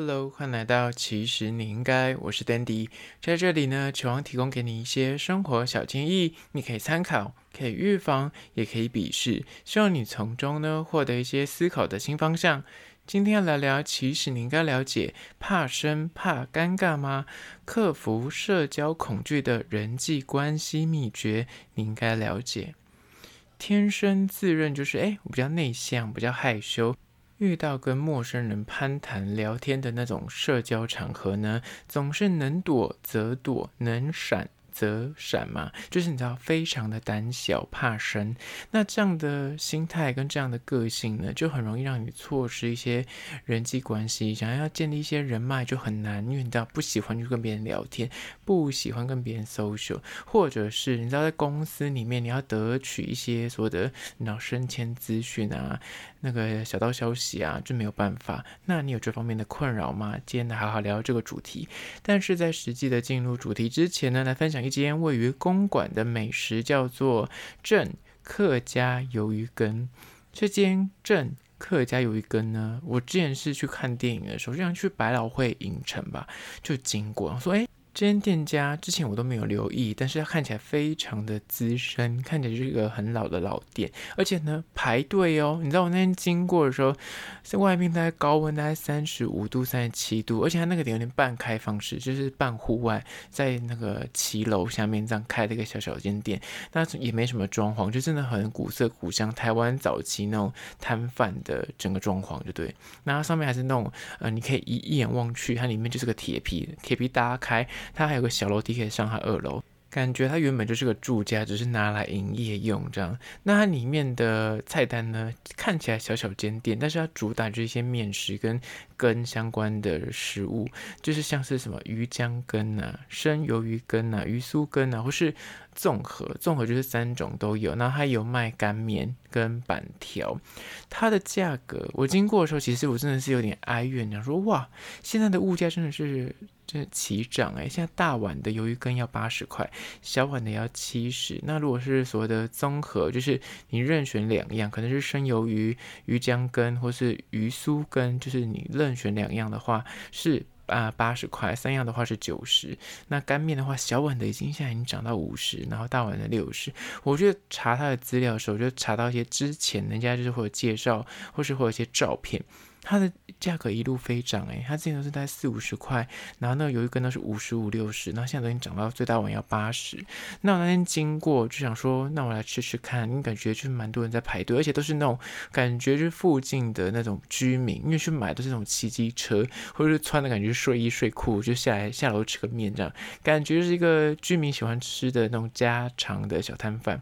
Hello，欢迎来到其实你应该，我是 Dandy，在这里呢，期望提供给你一些生活小建议，你可以参考，可以预防，也可以鄙视，希望你从中呢获得一些思考的新方向。今天要来聊，其实你应该了解，怕生怕尴尬吗？克服社交恐惧的人际关系秘诀，你应该了解。天生自认就是，哎，我比较内向，比较害羞。遇到跟陌生人攀谈聊天的那种社交场合呢，总是能躲则躲，能闪则闪嘛，就是你知道，非常的胆小怕生。那这样的心态跟这样的个性呢，就很容易让你错失一些人际关系。想要建立一些人脉就很难，因为你知道不喜欢去跟别人聊天，不喜欢跟别人 social，或者是你知道在公司里面你要得取一些所谓的你知道升迁资讯啊，那个小道消息啊，就没有办法。那你有这方面的困扰吗？今天来好好聊这个主题。但是在实际的进入主题之前呢，来分享一。间位于公馆的美食叫做正客家鱿鱼羹。这间正客家鱿鱼羹呢，我之前是去看电影的时候，就像去百老汇影城吧，就经过，说哎。这间店家之前我都没有留意，但是它看起来非常的资深，看起来就是一个很老的老店，而且呢排队哦。你知道我那天经过的时候，在外面大概高温大概三十五度、三十七度，而且它那个点有点半开放式，就是半户外，在那个骑楼下面这样开了一个小小间店，那也没什么装潢，就真的很古色古香，台湾早期那种摊贩的整个装潢，就对。那它上面还是那种呃，你可以一一眼望去，它里面就是个铁皮，铁皮打开。它还有个小楼梯可以上它二楼，感觉它原本就是个住家，只是拿来营业用这样。那它里面的菜单呢，看起来小小间店，但是它主打就是一些面食跟跟相关的食物，就是像是什么鱼浆羹啊、生鱿鱼羹啊、鱼酥羹啊，或是。综合综合就是三种都有，那还有卖干面跟板条，它的价格我经过的时候，其实我真的是有点哀怨，想说哇，现在的物价真的是真的齐涨哎！现在大碗的鱿鱼羹要八十块，小碗的要七十。那如果是所谓的综合，就是你任选两样，可能是生鱿鱼鱼浆羹，或是鱼酥羹，就是你任选两样的话是。啊，八十块，三样的话是九十。那干面的话，小碗的已经现在已经涨到五十，然后大碗的六十。我觉得查他的资料的时候，就查到一些之前人家就是会有介绍，或是会有一些照片。它的价格一路飞涨，诶，它之前都是在四五十块，然后那有一根都是五十五六十，那现在都已经涨到最大碗要八十。那我那天经过就想说，那我来吃吃看，你感觉就是蛮多人在排队，而且都是那种感觉就是附近的那种居民，因为去买都是那种骑机车，或者是穿的感觉睡衣睡裤就下来下楼吃个面这样，感觉是一个居民喜欢吃的那种家常的小摊贩。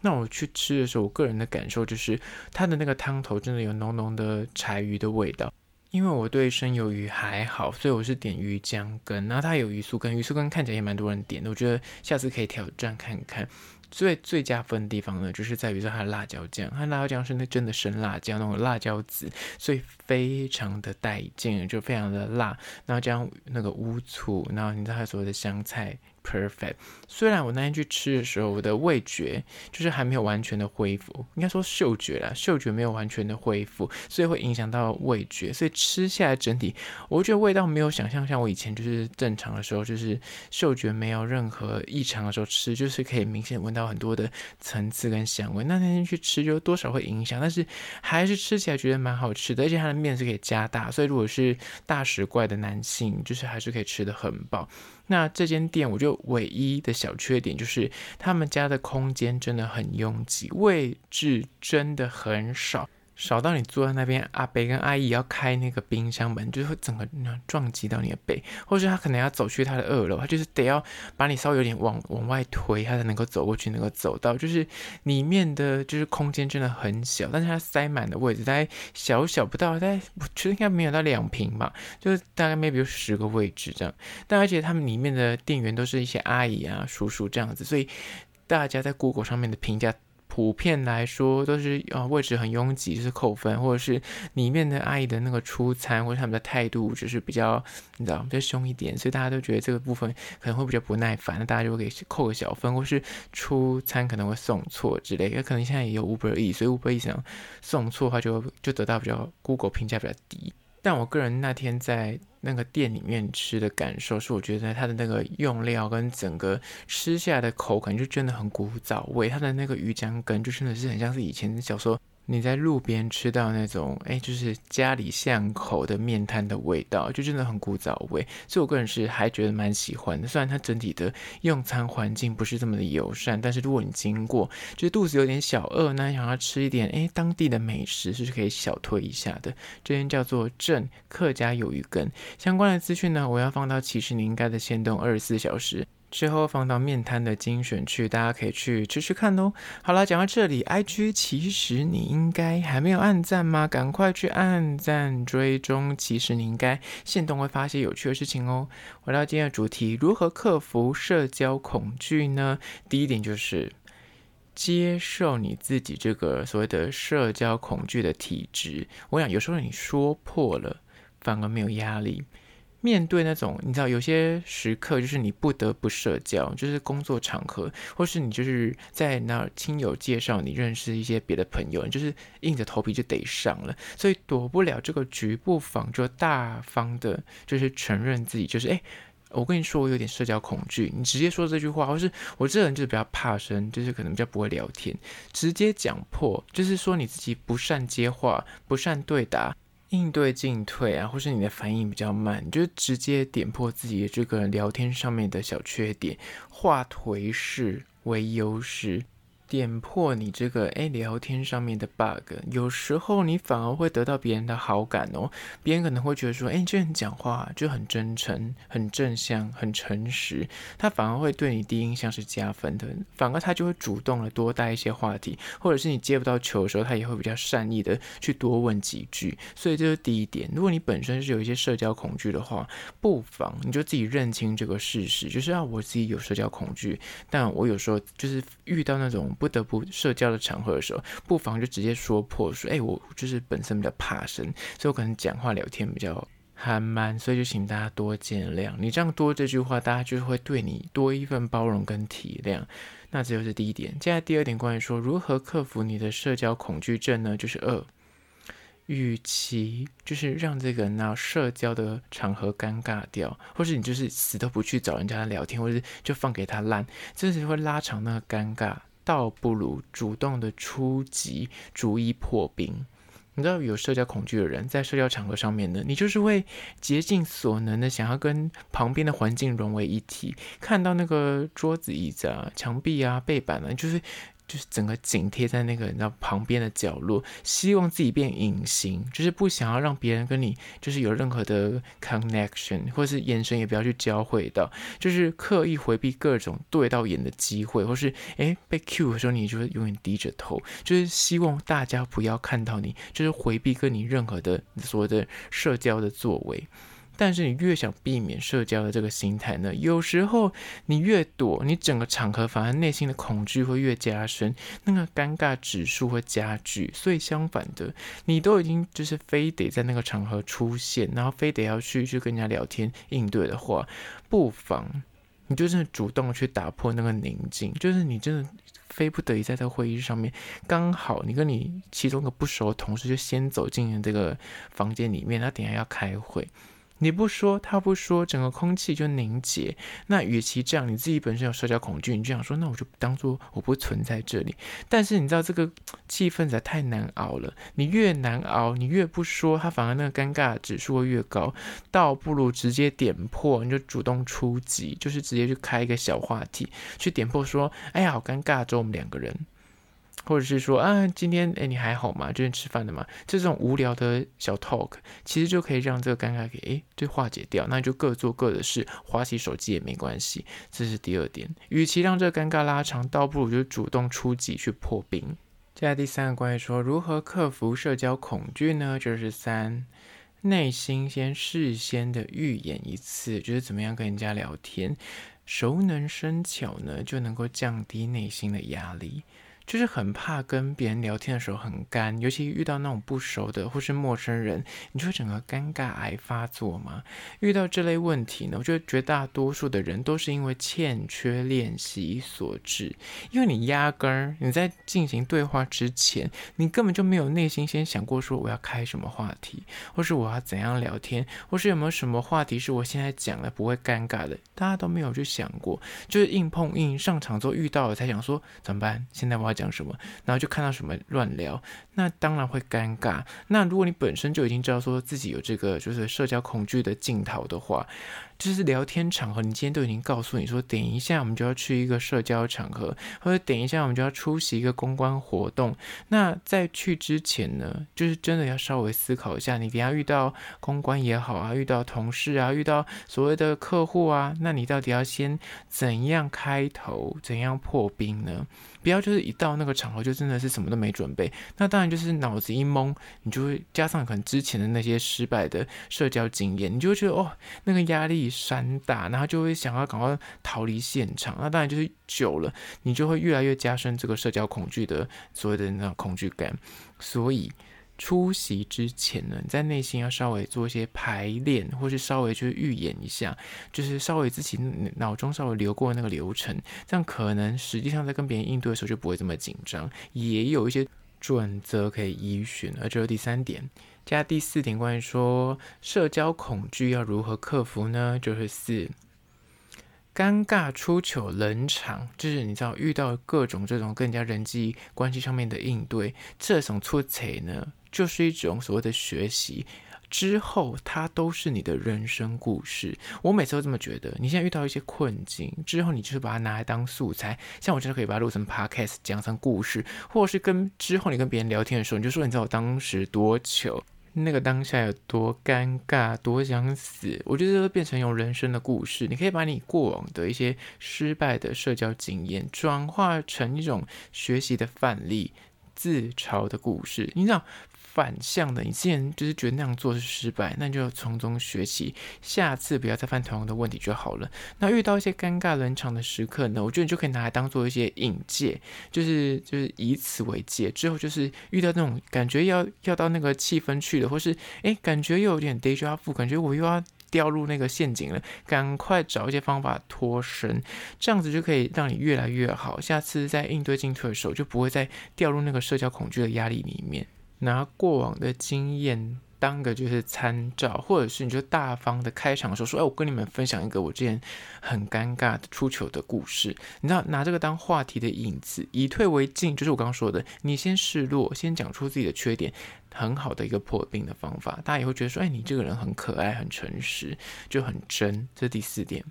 那我去吃的时候，我个人的感受就是，它的那个汤头真的有浓浓的柴鱼的味道。因为我对生鱿鱼还好，所以我是点鱼浆羹。然后它有鱼酥羹，鱼酥羹看起来也蛮多人点的，我觉得下次可以挑战看看。最最加分的地方呢，就是在于说它的辣椒酱，它辣椒酱是那真的生辣椒，那种辣椒籽，所以非常的带劲，就非常的辣。然后加上那个乌醋，然后你知道它所有的香菜。Perfect。虽然我那天去吃的时候，我的味觉就是还没有完全的恢复，应该说嗅觉啦，嗅觉没有完全的恢复，所以会影响到味觉。所以吃下来整体，我觉得味道没有想象像我以前就是正常的时候，就是嗅觉没有任何异常的时候吃，就是可以明显闻到很多的层次跟香味。那那天去吃就多少会影响，但是还是吃起来觉得蛮好吃的，而且它的面是可以加大，所以如果是大食怪的男性，就是还是可以吃得很饱。那这间店，我就唯一的小缺点就是他们家的空间真的很拥挤，位置真的很少。少到你坐在那边，阿伯跟阿姨要开那个冰箱门，就会整个撞击到你的背，或者他可能要走去他的二楼，他就是得要把你稍微有点往往外推，他才能够走过去，能够走到。就是里面的就是空间真的很小，但是它塞满的位置大概小小不到，大概我觉得应该没有到两平吧，就是大概 maybe 有十个位置这样。但而且他们里面的店员都是一些阿姨啊、叔叔这样子，所以大家在 Google 上面的评价。普遍来说都是啊，位置很拥挤，就是扣分，或者是里面的阿姨的那个出餐或者他们的态度就是比较你知道比较凶一点，所以大家都觉得这个部分可能会比较不耐烦，那大家就会给扣个小分，或是出餐可能会送错之类的，可能现在也有 Uber E，所以 Uber E 想送错的话就就得到比较 Google 评价比较低。但我个人那天在那个店里面吃的感受，是我觉得它的那个用料跟整个吃下来的口感就真的很古早味，它的那个鱼浆羹就真的是很像是以前小时候。你在路边吃到那种，哎，就是家里巷口的面摊的味道，就真的很古早味。所以我个人是还觉得蛮喜欢的。虽然它整体的用餐环境不是这么的友善，但是如果你经过，就是肚子有点小饿，那想要吃一点，哎，当地的美食，是可以小推一下的。这边叫做正客家鱿鱼羹，相关的资讯呢，我要放到其实你应该的限动二十四小时。之后放到面摊的精选区，大家可以去吃吃看哦。好了，讲到这里，IG 其实你应该还没有按赞吗？赶快去按赞追踪。其实你应该限动会发些有趣的事情哦。回到今天的主题，如何克服社交恐惧呢？第一点就是接受你自己这个所谓的社交恐惧的体质。我想有时候你说破了，反而没有压力。面对那种你知道有些时刻，就是你不得不社交，就是工作场合，或是你就是在那亲友介绍你认识一些别的朋友，你就是硬着头皮就得上了，所以躲不了这个局，不妨就大方的，就是承认自己就是哎，我跟你说我有点社交恐惧，你直接说这句话，或是我这人就是比较怕生，就是可能比较不会聊天，直接讲破，就是说你自己不善接话，不善对答。应对进退啊，或是你的反应比较慢，你就直接点破自己这个聊天上面的小缺点，化颓势为优势。点破你这个诶聊天上面的 bug，有时候你反而会得到别人的好感哦。别人可能会觉得说，诶，你这人讲话就很真诚、很正向、很诚实，他反而会对你第一印象是加分的。反而他就会主动的多带一些话题，或者是你接不到球的时候，他也会比较善意的去多问几句。所以这是第一点。如果你本身是有一些社交恐惧的话，不妨你就自己认清这个事实，就是啊，我自己有社交恐惧，但我有时候就是遇到那种。不得不社交的场合的时候，不妨就直接说破说，哎、我就是本身比较怕生，所以我可能讲话聊天比较含慢，所以就请大家多见谅。你这样多这句话，大家就会对你多一份包容跟体谅。那这就是第一点。接下来第二点，关于说如何克服你的社交恐惧症呢？就是二，与其就是让这个那社交的场合尴尬掉，或是你就是死都不去找人家聊天，或者是就放给他烂，这是会拉长那个尴尬。倒不如主动的出击，逐一破冰。你知道有社交恐惧的人，在社交场合上面呢，你就是会竭尽所能的想要跟旁边的环境融为一体。看到那个桌子、椅子啊、墙壁啊、背板啊，就是。就是整个紧贴在那个你知道旁边的角落，希望自己变隐形，就是不想要让别人跟你就是有任何的 connection，或是眼神也不要去交汇到，就是刻意回避各种对到眼的机会，或是诶被 cue 的时候，你就会永远低着头，就是希望大家不要看到你，就是回避跟你任何的所谓的社交的作为。但是你越想避免社交的这个心态呢，有时候你越躲，你整个场合反而内心的恐惧会越加深，那个尴尬指数会加剧。所以相反的，你都已经就是非得在那个场合出现，然后非得要去去跟人家聊天应对的话，不妨你就是主动去打破那个宁静，就是你真的非不得已在这会议上面，刚好你跟你其中一个不熟的同事就先走进这个房间里面，他等下要开会。你不说，他不说，整个空气就凝结。那与其这样，你自己本身有社交恐惧，你就想说，那我就当做我不存在这里。但是你知道这个气氛实在太难熬了，你越难熬，你越不说，他反而那个尴尬指数会越高。倒不如直接点破，你就主动出击，就是直接去开一个小话题，去点破说，哎呀，好尴尬，只有我们两个人。或者是说啊，今天哎，你还好吗？今天吃饭的吗？这种无聊的小 talk，其实就可以让这个尴尬给哎，就化解掉。那就各做各的事，滑起手机也没关系。这是第二点。与其让这个尴尬拉长，倒不如就主动出击去破冰。接下来第三个关于说如何克服社交恐惧呢？就是三，内心先事先的预演一次，就是怎么样跟人家聊天，熟能生巧呢，就能够降低内心的压力。就是很怕跟别人聊天的时候很干，尤其遇到那种不熟的或是陌生人，你就会整个尴尬癌发作嘛。遇到这类问题呢，我觉得绝大多数的人都是因为欠缺练习所致，因为你压根儿你在进行对话之前，你根本就没有内心先想过说我要开什么话题，或是我要怎样聊天，或是有没有什么话题是我现在讲了不会尴尬的，大家都没有去想过，就是硬碰硬上场之后遇到了才想说怎么办？现在我要。讲什么，然后就看到什么乱聊，那当然会尴尬。那如果你本身就已经知道说自己有这个就是社交恐惧的镜头的话，就是聊天场合，你今天都已经告诉你说，等一下我们就要去一个社交场合，或者等一下我们就要出席一个公关活动。那在去之前呢，就是真的要稍微思考一下，你等下遇到公关也好啊，遇到同事啊，遇到所谓的客户啊，那你到底要先怎样开头，怎样破冰呢？不要就是一到那个场合就真的是什么都没准备，那当然就是脑子一懵，你就会加上可能之前的那些失败的社交经验，你就会觉得哦，那个压力山大，然后就会想要赶快逃离现场。那当然就是久了，你就会越来越加深这个社交恐惧的所谓的那种恐惧感，所以。出席之前呢，你在内心要稍微做一些排练，或是稍微就是预演一下，就是稍微自己脑中稍微流过那个流程，这样可能实际上在跟别人应对的时候就不会这么紧张，也有一些准则可以依循。而这是第三点，加第四点，关于说社交恐惧要如何克服呢？就是四。尴尬出糗冷场，就是你知道遇到各种这种更加人际关系上面的应对，这种出错呢，就是一种所谓的学习，之后它都是你的人生故事。我每次都这么觉得，你现在遇到一些困境之后，你就是把它拿来当素材，像我真的可以把它录成 podcast 讲成故事，或者是跟之后你跟别人聊天的时候，你就说你知道我当时多糗。那个当下有多尴尬，多想死，我觉得会变成一种人生的故事。你可以把你过往的一些失败的社交经验，转化成一种学习的范例，自嘲的故事。你知道？反向的，你之前就是觉得那样做是失败，那你就从中学习，下次不要再犯同样的问题就好了。那遇到一些尴尬冷场的时刻呢，我觉得你就可以拿来当做一些引介，就是就是以此为戒，之后就是遇到那种感觉要要到那个气氛去了，或是诶感觉又有点 deja vu，感觉我又要掉入那个陷阱了，赶快找一些方法脱身，这样子就可以让你越来越好。下次在应对进退的时候，就不会再掉入那个社交恐惧的压力里面。拿过往的经验当个就是参照，或者是你就大方的开场的时候说：“哎，我跟你们分享一个我之前很尴尬的出糗的故事。”你知道，拿这个当话题的引子，以退为进，就是我刚刚说的，你先示弱，先讲出自己的缺点，很好的一个破冰的方法。大家也会觉得说：“哎，你这个人很可爱，很诚实，就很真。”这是第四点。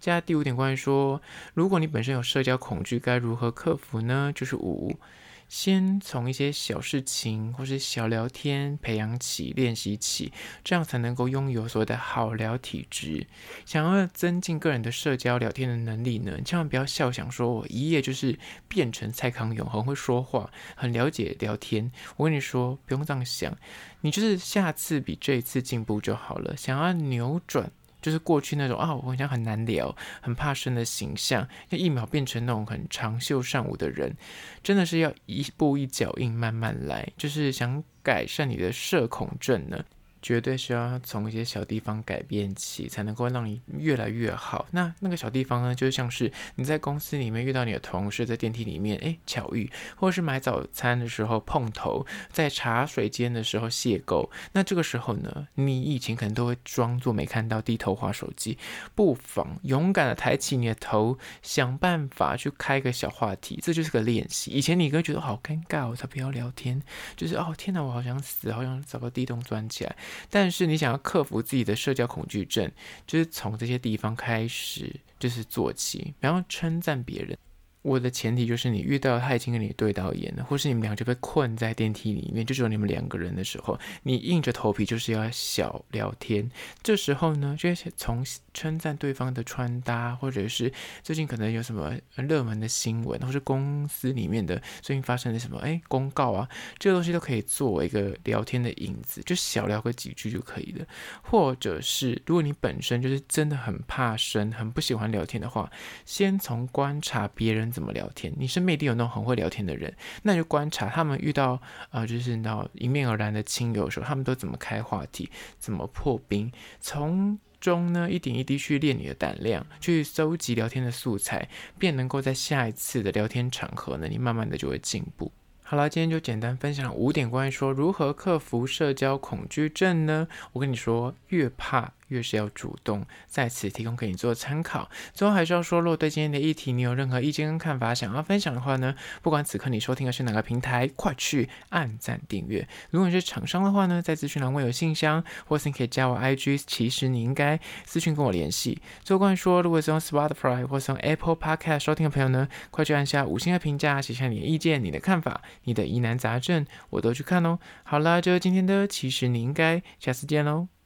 接下来第五点，关于说，如果你本身有社交恐惧，该如何克服呢？就是五。先从一些小事情或是小聊天培养起、练习起，这样才能够拥有所谓的好聊体质。想要增进个人的社交聊天的能力呢，千万不要笑想说我一夜就是变成蔡康永，很会说话，很了解聊天。我跟你说，不用这样想，你就是下次比这一次进步就好了。想要扭转。就是过去那种啊，我好像很难聊、很怕生的形象，要一秒变成那种很长袖善舞的人，真的是要一步一脚印，慢慢来。就是想改善你的社恐症呢。绝对需要从一些小地方改变起，才能够让你越来越好。那那个小地方呢，就像是你在公司里面遇到你的同事，在电梯里面，诶，巧遇，或者是买早餐的时候碰头，在茶水间的时候邂逅。那这个时候呢，你以前可能都会装作没看到，低头划手机，不妨勇敢的抬起你的头，想办法去开个小话题。这就是个练习。以前你会觉得好尴尬，我才不要聊天，就是哦天哪，我好想死，好想找个地洞钻起来。但是你想要克服自己的社交恐惧症，就是从这些地方开始，就是做起，然后称赞别人。我的前提就是你遇到他已经跟你对到眼了，或是你们俩就被困在电梯里面，就只有你们两个人的时候，你硬着头皮就是要小聊天。这时候呢，就是从称赞对方的穿搭，或者是最近可能有什么热门的新闻，或是公司里面的最近发生的什么哎公告啊，这个东西都可以作为一个聊天的引子，就小聊个几句就可以了。或者是如果你本身就是真的很怕生，很不喜欢聊天的话，先从观察别人怎么聊天。你身边一定有那种很会聊天的人，那就观察他们遇到呃就是那迎面而来的亲友的时候，他们都怎么开话题，怎么破冰，从中呢一点一滴去练你的胆量，去搜集聊天的素材，便能够在下一次的聊天场合呢，你慢慢的就会进步。好了，今天就简单分享五点关于说如何克服社交恐惧症呢？我跟你说，越怕。越是要主动，在此提供给你做参考。最后还是要说，如果对今天的议题你有任何意见跟看法想要分享的话呢，不管此刻你收听的是哪个平台，快去按赞订阅。如果你是厂商的话呢，在资讯栏位有信箱，或是你可以加我 IG，其实你应该私讯跟我联系。最后关于说，如果是用 Spotify 或是用 Apple Podcast 收听的朋友呢，快去按下五星的评价，写下你的意见、你的看法、你的疑难杂症，我都去看哦。好啦，就今天的，其实你应该下次见喽。